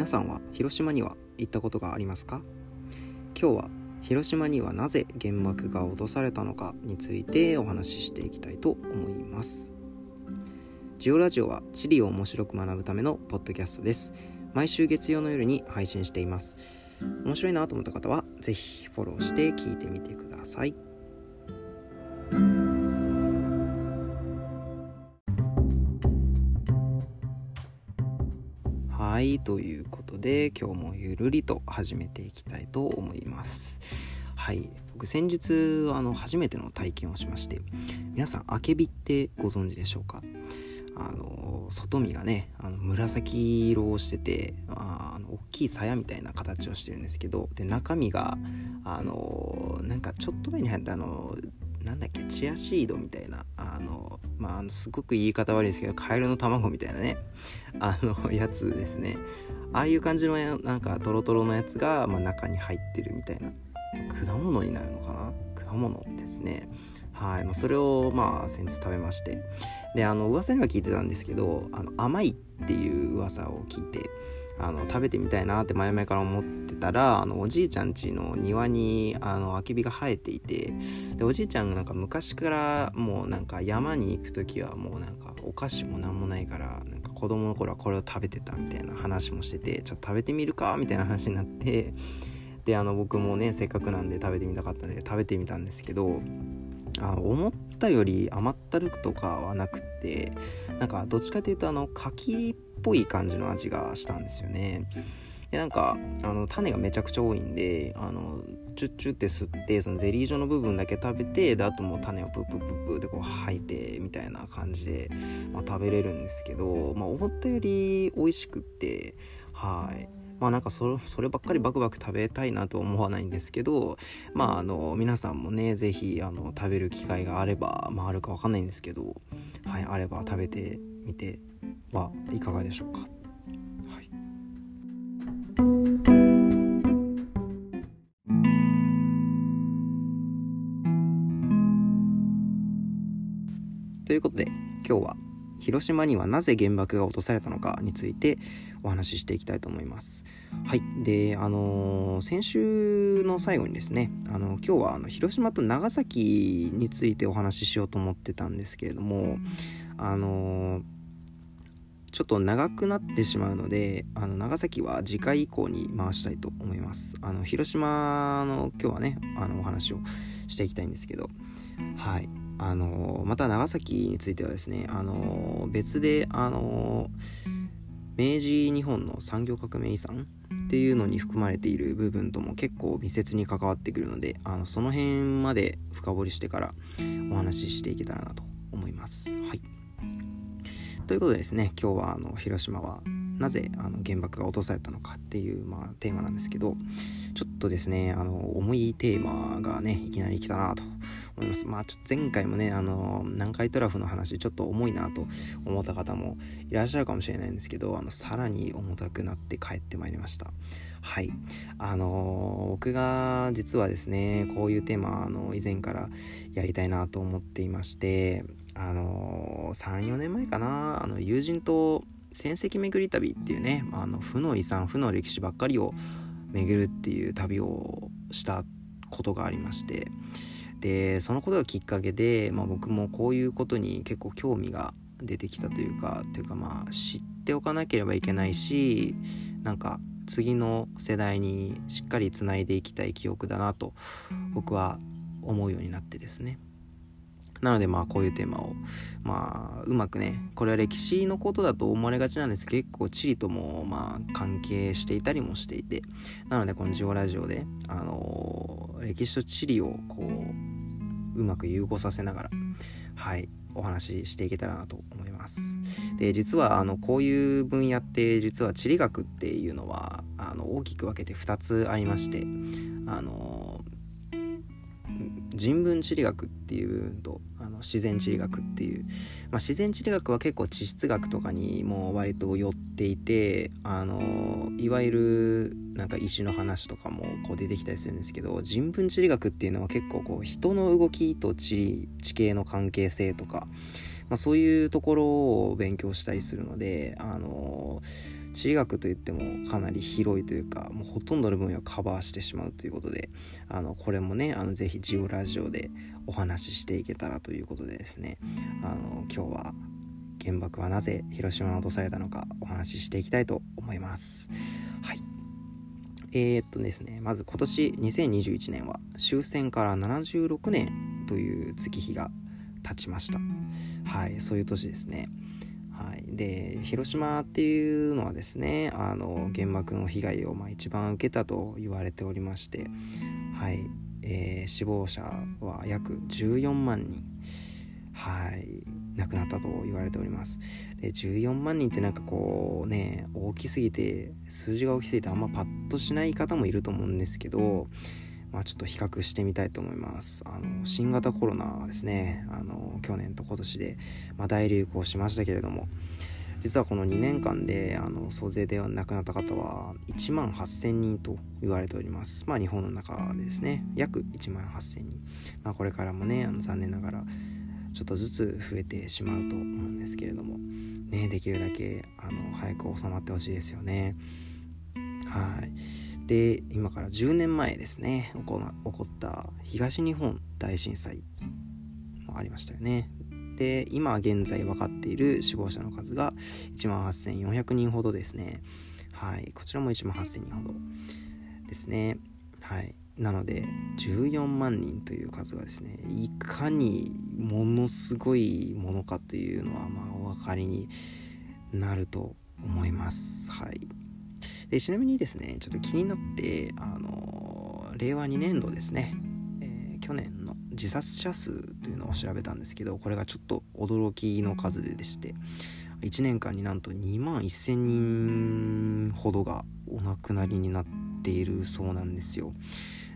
皆さんは広島には行ったことがありますか？今日は広島にはなぜ原爆が落とされたのかについてお話ししていきたいと思います。ジオラジオは地理を面白く学ぶためのポッドキャストです。毎週月曜の夜に配信しています。面白いなと思った方は是非フォローして聞いてみてください。はいということで今日もゆるりと始めていきたいと思います。はい。僕先日あの初めての体験をしまして皆さんあけびってご存知でしょうか？あの外見がねあの紫色をしててあの大きい鞘みたいな形をしてるんですけどで中身があのなんかちょっと前に入ったあのなんだっけチアシードみたいなのまああのすごく言い方悪いですけどカエルの卵みたいなねあの やつですね。ああいう感じのなんかトロトロのやつが、まあ、中に入ってるみたいな果物になるのかな？果物ですね。はい、まあ、それをまあ先日食べまして。であの噂には聞いてたんですけどあの甘いっていう噂を聞いてあの食べてみたいなって前々から思ってたらあのおじいちゃん家の庭にあのあけびが生えていてでおじいちゃんなんか昔からもうなんか山に行く時はもうなんかお菓子も何もないからなんか子供の頃はこれを食べてたみたいな話もしててちょっと食べてみるかみたいな話になってであの僕もねせっかくなんで食べてみたかったんで食べてみたんですけどあ思ったより甘ったるくとかはなくってなんかどっちかというとあの柿っぽい感じの味がしたんですよね。でなんかあの種がめちゃくちゃ多いんであのチュッチュって吸ってそのゼリー状の部分だけ食べてであともう種をプップップップでこう吐いてみたいな感じで、まあ、食べれるんですけど、まあ、思ったより美味しくってはいまあなんかそれそればっかりバクバク食べたいなと思わないんですけどまああの皆さんもね是非あの食べる機会があればまああるか分かんないんですけどはいあれば食べてみてはいかがでしょうか。はいということで今日は広島にはなぜ原爆が落とされたのかについてお話ししていきたいと思います。はい。で、あのー、先週の最後にですね、あの今日はあの広島と長崎についてお話ししようと思ってたんですけれども、あのー、ちょっと長くなってしまうので、あの長崎は次回以降に回したいと思います。あの広島の今日はね、あのお話をしていきたいんですけど、はい。あのまた長崎についてはですね、あの別で、あの明治日本の産業革命遺産っていうのに含まれている部分とも結構密接に関わってくるのであのその辺まで深掘りしてからお話ししていけたらなと思います。はい、ということでですね今日はあの広島はなぜあの原爆が落とされたのかっていう、まあ、テーマなんですけどちょっとですねあの重いテーマがねいきなり来たなと思います。まあちょっと前回もねあの南海トラフの話ちょっと重いなと思った方もいらっしゃるかもしれないんですけどあのさらに重たくなって帰ってまいりました。はい。あの僕が実はですねこういうテーマあの以前からやりたいなと思っていましてあの34年前かな。あの友人と戦績巡り旅っていうねまあの負の遺産負の歴史ばっかりを巡るっていう旅をしたことがありまして。でそのことがきっかけで、まあ、僕もこういうことに結構興味が出てきたというかというかまあ知っておかなければいけないしなんか次の世代にしっかりつないでいきたい記憶だなと僕は思うようになってですね。なのでまあこういうテーマをまあうまくねこれは歴史のことだと思われがちなんです。けど結構地理ともまあ関係していたりもしていて。なのでこのジオラジオであのー、歴史と地理をこううまく融合させながらはいお話ししていけたらなと思います。で実はあのこういう分野って実は地理学っていうのはあの大きく分けて2つありましてあの人文地理学っていう部分とあの自然地理学っていう、まあ、自然地理学は結構地質学とかにも割と寄っていてあのいわゆるなんか石の話とかもこう出てきたりするんですけど人文地理学っていうのは結構こう人の動きと地理地形の関係性とか、まあ、そういうところを勉強したりするのであの地理学といってもかなり広いというかもうほとんどの分野をカバーしてしまうということであのこれもねあのぜひジオラジオでお話ししていけたらということでですねあの今日は原爆はなぜ広島に落とされたのかお話ししていきたいと思います。はい。えー、っとですねまず今年2021年は終戦から76年という月日が経ちました。はいそういう年ですね。はい、で広島っていうのはですねあの原爆の被害をまあ一番受けたと言われておりまして、はい。えー、死亡者は約14万人、はい、亡くなったと言われております。で14万人ってなんかこうね大きすぎて数字が大きすぎてあんまパッとしない方もいると思うんですけどまあ、ちょっと比較してみたいと思います。あの新型コロナですね。あの去年と今年で、まあ、大流行しましたけれども。実はこの2年間であの総勢で亡くなった方は1万8000人と言われております。まあ日本の中でですね。約1万8000人、まあ、これからもねあの残念ながらちょっとずつ増えてしまうと思うんですけれども。ねできるだけあの早く収まってほしいですよね。はいで今から10年前ですね起こった東日本大震災もありましたよね。で今現在分かっている死亡者の数が1万8400人ほどですね。はいこちらも1万8000人ほどですね。はいなので14万人という数がですねいかにものすごいものかというのはまあお分かりになると思います。はい。でちなみにですねちょっと気になってあの令和2年度ですね、えー、去年の自殺者数というのを調べたんですけどこれがちょっと驚きの数ででして1年間になんと2万1000人ほどがお亡くなりになっているそうなんですよ。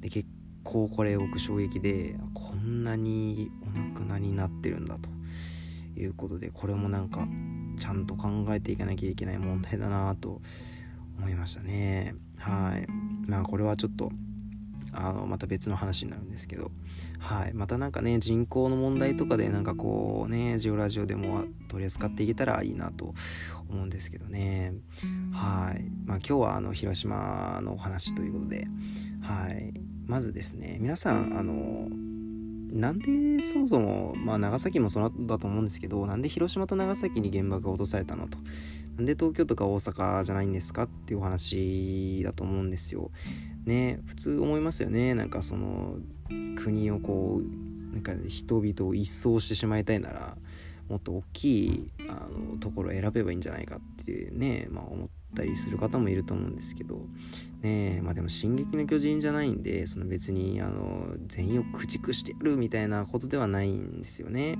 で結構これ僕衝撃でこんなにお亡くなりになってるんだということでこれもなんかちゃんと考えていかなきゃいけない問題だなと思いましたね。はい。まあこれはちょっとあのまた別の話になるんですけど。はい。またなんかね人口の問題とかでなんかこうねジオラジオでも取り扱っていけたらいいなと思うんですけどね。はい。まあ今日はあの広島のお話ということで。はい。まずですね皆さんあのなんでそもそも、まあ、長崎もそうだと思うんですけどなんで広島と長崎に原爆が落とされたのとなんで東京とか大阪じゃないんですかっていうお話だと思うんですよ。ね普通思いますよねなんかその国をこうなんか人々を一掃してしまいたいならもっと大きいあのところを選べばいいんじゃないかっていうね、まあ、思ったりする方もいると思うんですけどねまあでも「進撃の巨人」じゃないんでその別にあの全員を駆逐してやるみたいなことではないんですよね。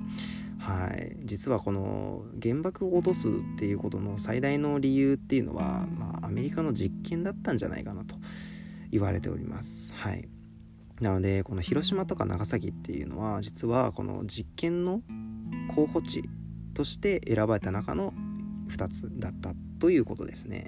はい、実はこの原爆を落とすっていうことの最大の理由っていうのは、まあ、アメリカの実験だったんじゃないかなと言われております。はい、なのでこの広島とか長崎っていうのは実はこの実験の候補地として選ばれた中の2つだったということですね。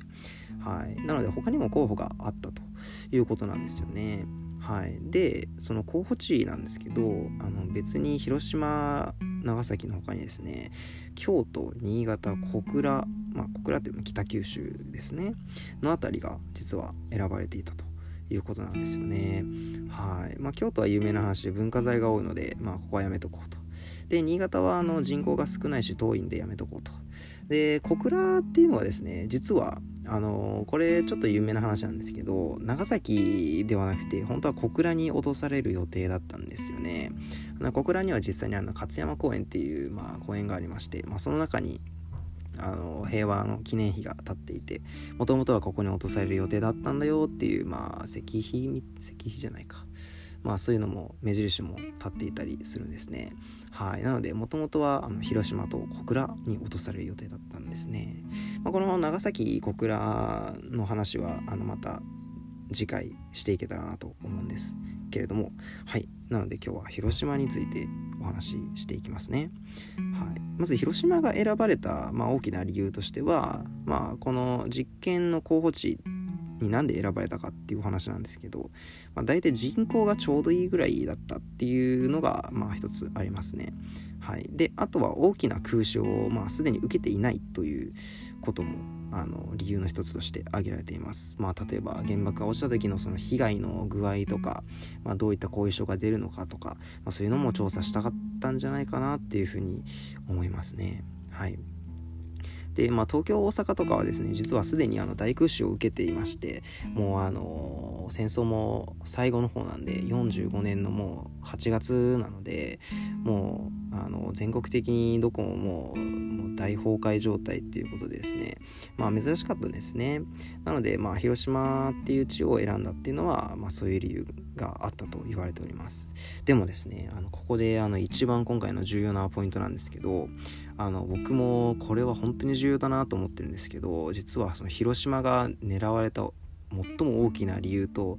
はい、なので他にも候補があったということなんですよね。はい、でその候補地なんですけどあの別に広島長崎の他にですね京都新潟小倉まあ小倉っていうのは北九州ですねの辺りが実は選ばれていたということなんですよね。はい。まあ京都は有名な話で文化財が多いのでまあここはやめとこうと。で新潟はあの人口が少ないし遠いんでやめとこうと。で小倉っていうのはですね実はあのこれちょっと有名な話なんですけど長崎ではなくて本当は小倉に落とされる予定だったんですよね。小倉には実際にあの勝山公園っていう、まあ、公園がありまして、まあ、その中にあの平和の記念碑が立っていてもともとはここに落とされる予定だったんだよっていうまあ石碑石碑じゃないか。まあそういうのも目印も立っていたりするんですね。はい。なのでもともとはあの広島と小倉に落とされる予定だったんですね、まあ、この長崎小倉の話はあのまた次回していけたらなと思うんです。けれどもはい。なので今日は広島についてお話ししていきますね、はい、まず広島が選ばれた、まあ、大きな理由としては、まあ、この実験の候補地になんで選ばれたかっていう話なんですけど、まあ、大体人口がちょうどいいぐらいだったっていうのがまあ一つありますね。はい、であとは大きな空襲を、まあ、すでに受けていないということもあの理由の一つとして挙げられています。まあ、例えば原爆が落ちた時のその被害の具合とか、まあ、どういった後遺症が出るのかとか、まあ、そういうのも調査したかったんじゃないかなっていうふうに思いますね。はいで、まあ、東京大阪とかはですね実はすでにあの大空襲を受けていましてもうあの戦争も最後の方なんで45年のもう8月なのでもうあの全国的にどこももうもう大崩壊状態っていうことでですね。まあ珍しかったですね。なのでまあ広島っていう地を選んだっていうのは、まあ、そういう理由があったと言われております。でもですねあのここであの一番今回の重要なポイントなんですけどあの僕もこれは本当に重要だなと思ってるんですけど実はその広島が狙われた最も大きな理由と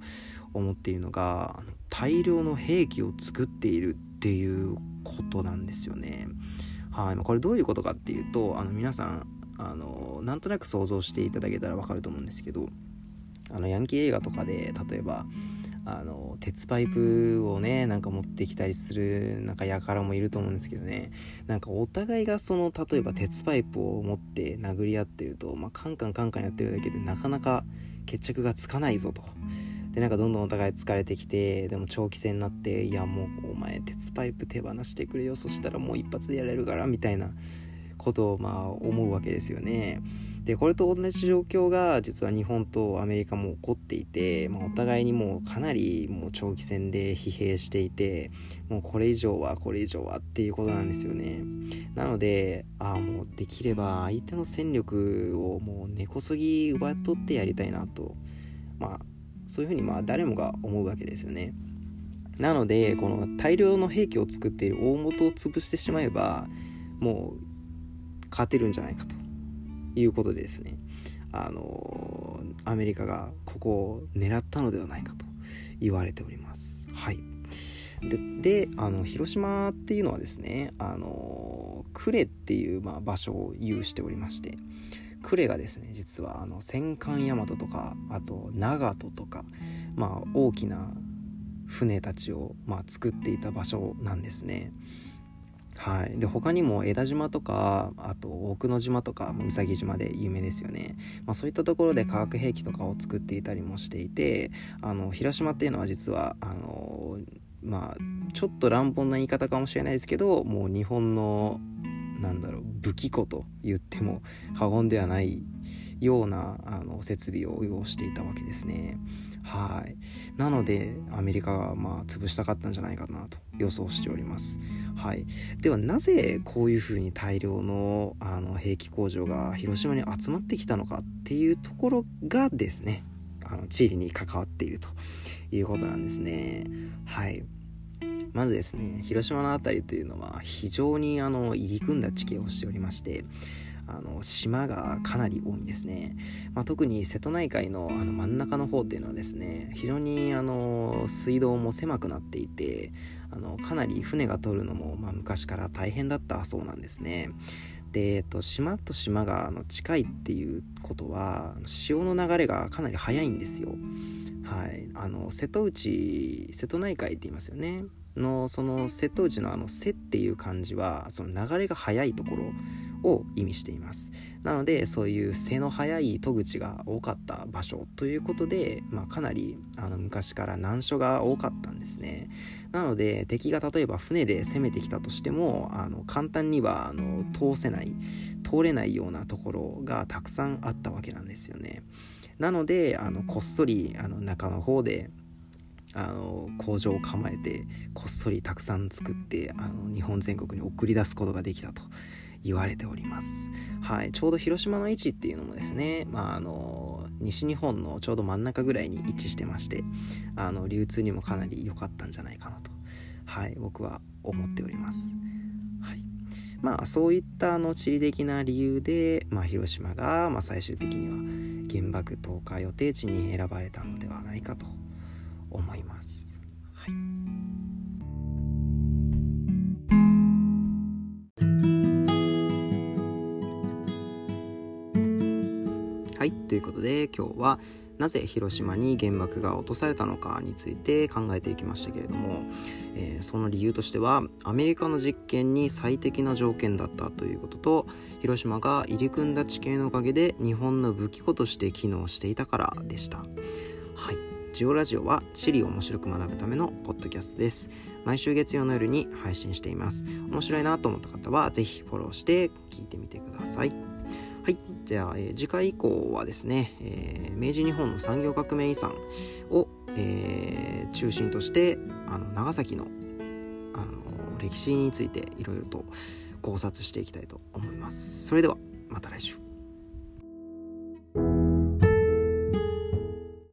思っているのが大量の兵器を作っているっていうことなんですよね。はい、これどういうことかっていうとあの皆さんあのなんとなく想像していただけたら分かると思うんですけどあのヤンキー映画とかで例えばあの鉄パイプをねなんか持ってきたりするなんか輩もいると思うんですけどねなんかお互いがその例えば鉄パイプを持って殴り合ってると、まあ、カンカンカンカンやってるだけでなかなか決着がつかないぞと。でなんかどんどんお互い疲れてきてでも長期戦になっていやもうお前鉄パイプ手放してくれよそしたらもう一発でやれるからみたいなことをまあ思うわけですよね。でこれと同じ状況が実は日本とアメリカも起こっていて、まあ、お互いにもうかなりもう長期戦で疲弊していてもうこれ以上はこれ以上はっていうことなんですよね。なのでああもうできれば相手の戦力をもう根こそぎ奪い取ってやりたいなとまあそういうふうにまあ誰もが思うわけですよね。なのでこの大量の兵器を作っている大元を潰してしまえばもう勝てるんじゃないかと。いうことでですね。あのアメリカがここを狙ったのではないかと言われております。はい。でであの広島っていうのはですねあの呉っていう、まあ、場所を有しておりまして呉がですね実はあの戦艦大和とかあと長門とか、まあ、大きな船たちを、まあ、作っていた場所なんですね。はい、で他にも枝島とかあと奥之島とかうさぎ島で有名ですよね、まあ、そういったところで化学兵器とかを作っていたりもしていてあの広島っていうのは実はあのまあちょっと乱暴な言い方かもしれないですけどもう日本のなんだろう武器庫と言っても過言ではないようなあの設備を要していたわけですね。はい。なので、アメリカがまあ潰したかったんじゃないかなと予想しております。はい。では、なぜこういうふうに大量のあの兵器工場が広島に集まってきたのかっていうところがですね、あの地理に関わっているということなんですね。はい。まずですね広島の辺りというのは非常にあの入り組んだ地形をしておりましてあの島がかなり多いんですね、まあ、特に瀬戸内海のあの真ん中の方っていうのはですね非常にあの水道も狭くなっていてあのかなり船が通るのも、まあ、昔から大変だったそうなんですね。で、えっと、島と島があの近いっていうことは潮の流れがかなり速いんですよはい。あの瀬戸内瀬戸内海って言いますよね。のその瀬戸内のあの「瀬」っていう漢字はその流れが速いところを意味しています。なのでそういう背の速い戸口が多かった場所ということで、まあ、かなりあの昔から難所が多かったんですね。なので敵が例えば船で攻めてきたとしてもあの簡単にはあの通せない通れないようなところがたくさんあったわけなんですよねなのであのこっそりあの中の方であの工場を構えてこっそりたくさん作ってあの日本全国に送り出すことができたと言われております。はい、ちょうど広島の位置っていうのもですね、まあ、あの西日本のちょうど真ん中ぐらいに位置してましてあの流通にもかなり良かったんじゃないかなと、はい、僕は思っております。はい、まあそういったあの地理的な理由で、まあ、広島が、まあ、最終的には原爆投下予定地に選ばれたのではないかと思います。はいはいということで今日はなぜ広島に原爆が落とされたのかについて考えていきましたけれども、えー、その理由としてはアメリカの実験に最適な条件だったということと広島が入り組んだ地形のおかげで日本の武器庫として機能していたからでした。はいジオラジオは地理を面白く学ぶためのポッドキャストです。毎週月曜の夜に配信しています。面白いなと思った方はぜひフォローして聞いてみてくださ。い。じゃあ、えー、次回以降はですね、えー、明治日本の産業革命遺産を、えー、中心として、あの、長崎の、あの、歴史についていろいろと考察していきたいと思います。それでは、また来週。